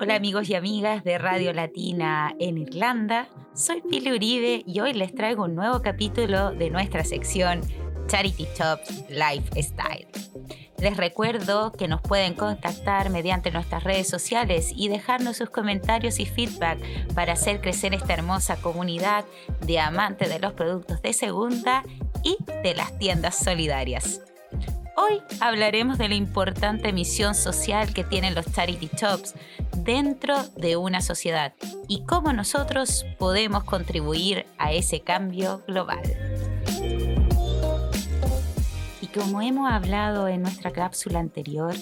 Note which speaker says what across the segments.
Speaker 1: Hola amigos y amigas de Radio Latina en Irlanda, soy Pili Uribe y hoy les traigo un nuevo capítulo de nuestra sección Charity Shops Lifestyle. Les recuerdo que nos pueden contactar mediante nuestras redes sociales y dejarnos sus comentarios y feedback para hacer crecer esta hermosa comunidad de amantes de los productos de segunda y de las tiendas solidarias. Hoy hablaremos de la importante misión social que tienen los charity shops dentro de una sociedad y cómo nosotros podemos contribuir a ese cambio global. Y como hemos hablado en nuestra cápsula anterior,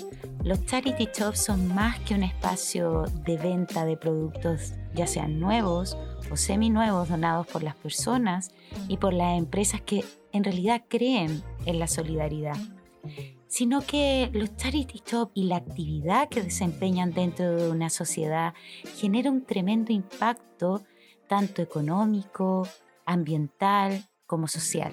Speaker 1: los charity shops son más que un espacio de venta de productos, ya sean nuevos o semi-nuevos donados por las personas y por las empresas que en realidad creen en la solidaridad sino que los charity shops y la actividad que desempeñan dentro de una sociedad genera un tremendo impacto tanto económico, ambiental como social.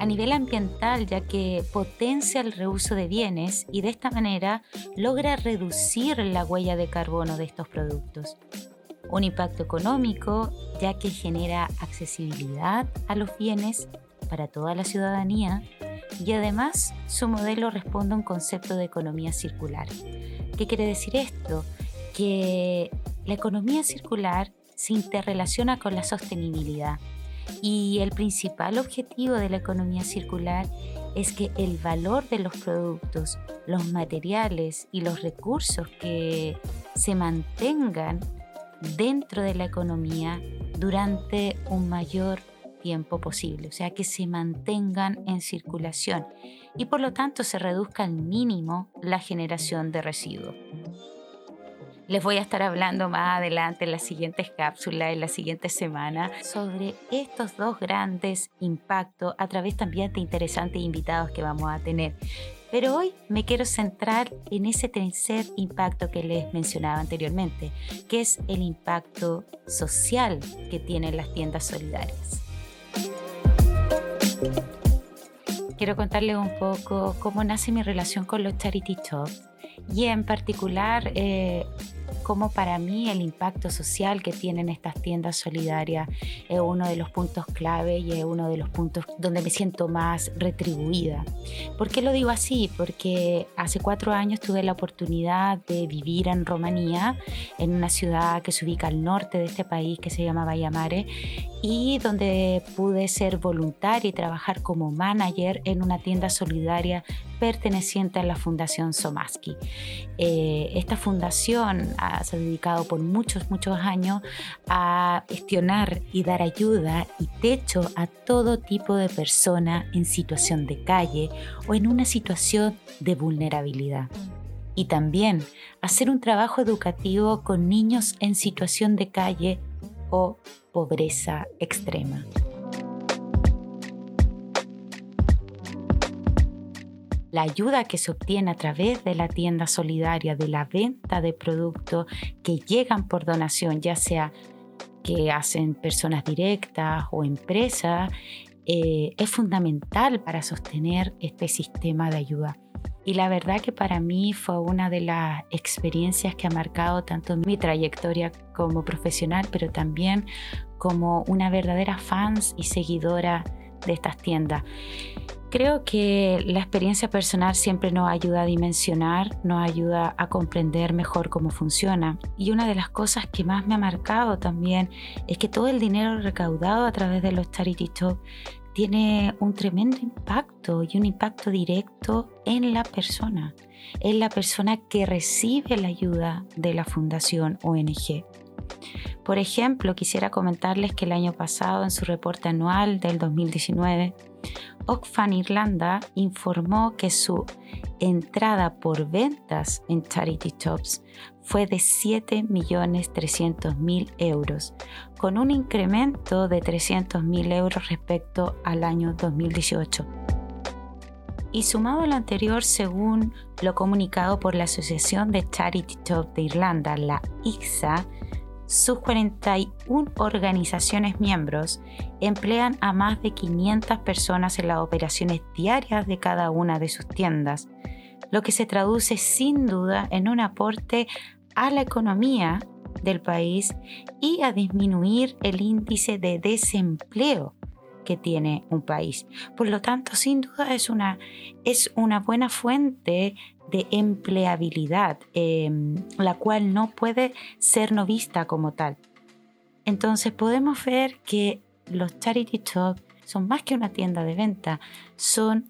Speaker 1: A nivel ambiental, ya que potencia el reuso de bienes y de esta manera logra reducir la huella de carbono de estos productos. Un impacto económico, ya que genera accesibilidad a los bienes para toda la ciudadanía y además su modelo responde a un concepto de economía circular. ¿Qué quiere decir esto? Que la economía circular se interrelaciona con la sostenibilidad y el principal objetivo de la economía circular es que el valor de los productos, los materiales y los recursos que se mantengan dentro de la economía durante un mayor tiempo posible, o sea, que se mantengan en circulación y por lo tanto se reduzca al mínimo la generación de residuos. Les voy a estar hablando más adelante en las siguientes cápsulas, en la siguiente semana, sobre estos dos grandes impactos a través también de interesantes invitados que vamos a tener. Pero hoy me quiero centrar en ese tercer impacto que les mencionaba anteriormente, que es el impacto social que tienen las tiendas solidarias. Quiero contarles un poco cómo nace mi relación con los charity shops y en particular eh, cómo para mí el impacto social que tienen estas tiendas solidarias es uno de los puntos clave y es uno de los puntos donde me siento más retribuida. ¿Por qué lo digo así? Porque hace cuatro años tuve la oportunidad de vivir en Rumanía, en una ciudad que se ubica al norte de este país que se llama Vallamare y donde pude ser voluntaria y trabajar como manager en una tienda solidaria perteneciente a la Fundación Somaski. Eh, esta fundación se ha dedicado por muchos, muchos años a gestionar y dar ayuda y techo a todo tipo de persona en situación de calle o en una situación de vulnerabilidad. Y también hacer un trabajo educativo con niños en situación de calle o pobreza extrema. La ayuda que se obtiene a través de la tienda solidaria, de la venta de productos que llegan por donación, ya sea que hacen personas directas o empresas, eh, es fundamental para sostener este sistema de ayuda. Y la verdad que para mí fue una de las experiencias que ha marcado tanto mi trayectoria como profesional, pero también como una verdadera fans y seguidora de estas tiendas. Creo que la experiencia personal siempre nos ayuda a dimensionar, nos ayuda a comprender mejor cómo funciona. Y una de las cosas que más me ha marcado también es que todo el dinero recaudado a través de los charity shops tiene un tremendo impacto y un impacto directo en la persona, en la persona que recibe la ayuda de la fundación ONG. Por ejemplo, quisiera comentarles que el año pasado, en su reporte anual del 2019, Oxfam Irlanda informó que su entrada por ventas en charity shops fue de 7.300.000 euros, con un incremento de 300.000 euros respecto al año 2018. Y sumado a lo anterior, según lo comunicado por la Asociación de Charity Shops de Irlanda, la ICSA, sus 41 organizaciones miembros emplean a más de 500 personas en las operaciones diarias de cada una de sus tiendas, lo que se traduce sin duda en un aporte a la economía del país y a disminuir el índice de desempleo que tiene un país. Por lo tanto, sin duda es una, es una buena fuente de empleabilidad, em, la cual no puede ser no vista como tal. Entonces podemos ver que los charity shops son más que una tienda de venta, son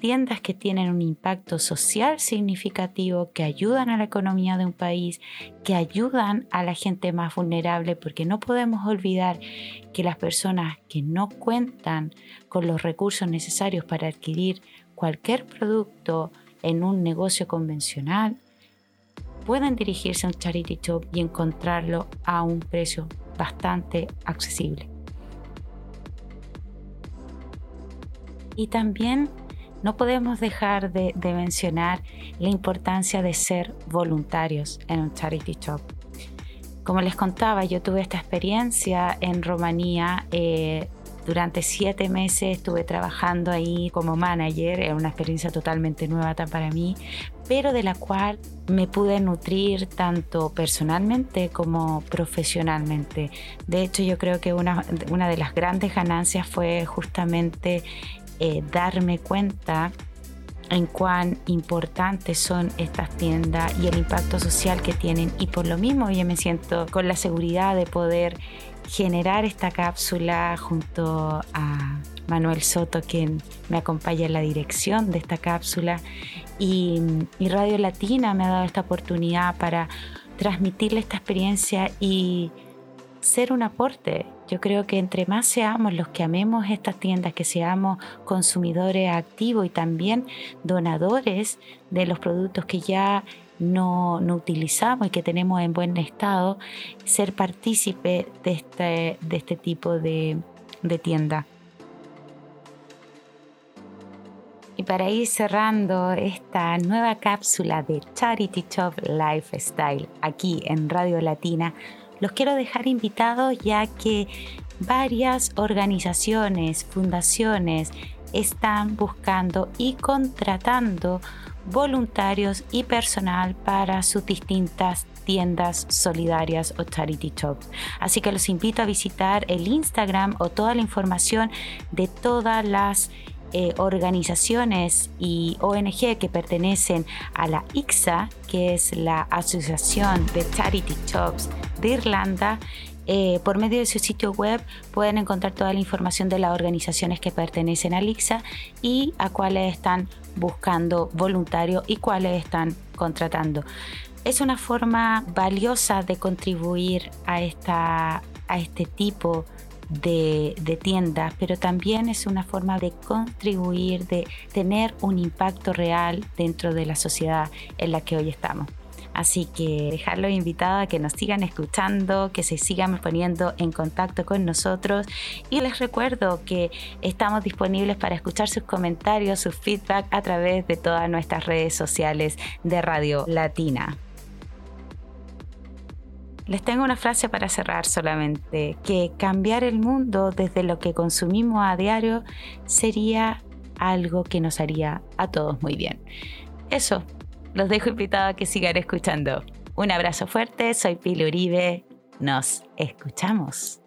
Speaker 1: tiendas que tienen un impacto social significativo, que ayudan a la economía de un país, que ayudan a la gente más vulnerable, porque no podemos olvidar que las personas que no cuentan con los recursos necesarios para adquirir cualquier producto en un negocio convencional, pueden dirigirse a un charity shop y encontrarlo a un precio bastante accesible. Y también no podemos dejar de, mencionar la importancia de ser voluntarios en un charity shop. Como les contaba, yo tuve esta experiencia en Rumanía. Eh, durante siete meses estuve trabajando ahí como manager, era una experiencia totalmente nueva para mí, pero de la cual me pude nutrir tanto personalmente como profesionalmente. De hecho, yo creo que una, una de las grandes ganancias fue justamente eh, darme cuenta en cuán importantes son estas tiendas y el impacto social que tienen. Y por lo mismo yo me siento con la seguridad de poder generar esta cápsula junto a Manuel Soto, quien me acompaña en la dirección de esta cápsula. Y, y Radio Latina me ha dado esta oportunidad para transmitirle esta experiencia y ser un aporte. Yo creo que entre más seamos los que amemos estas tiendas, que seamos consumidores activos y también donadores de los productos que ya no, utilizamos y que tenemos en buen estado, ser partícipe de este, de este tipo de, de tienda. Y para ir cerrando esta nueva cápsula de Charity Shop Lifestyle aquí en Radio Latina, los quiero dejar invitados ya que varias organizaciones, fundaciones están buscando y contratando voluntarios y personal para sus distintas tiendas solidarias o charity shops. Así que los invito a visitar el Instagram o toda la información de todas las eh, organizaciones y ONG que pertenecen a la ICSA, que es la Asociación de Charity Shops de Irlanda, eh, por medio de su sitio web pueden encontrar toda la información de las organizaciones que pertenecen a ICSA y a cuáles están buscando voluntarios y cuáles están contratando. Es una forma valiosa de contribuir a, esta, a este tipo de de, tiendas, pero también es una forma de contribuir, de tener un impacto real dentro de la sociedad en la que hoy estamos. Así que dejarlo invitado a que nos sigan escuchando, que se sigan poniendo en contacto con nosotros. Y les recuerdo que estamos disponibles para escuchar sus comentarios, sus feedback a través de todas nuestras redes sociales de Radio Latina. Les tengo una frase para cerrar solamente, que cambiar el mundo desde lo que consumimos a diario sería algo que nos haría a todos muy bien. Eso, los dejo invitados a que sigan escuchando. Un abrazo fuerte, soy Pili Uribe, nos escuchamos.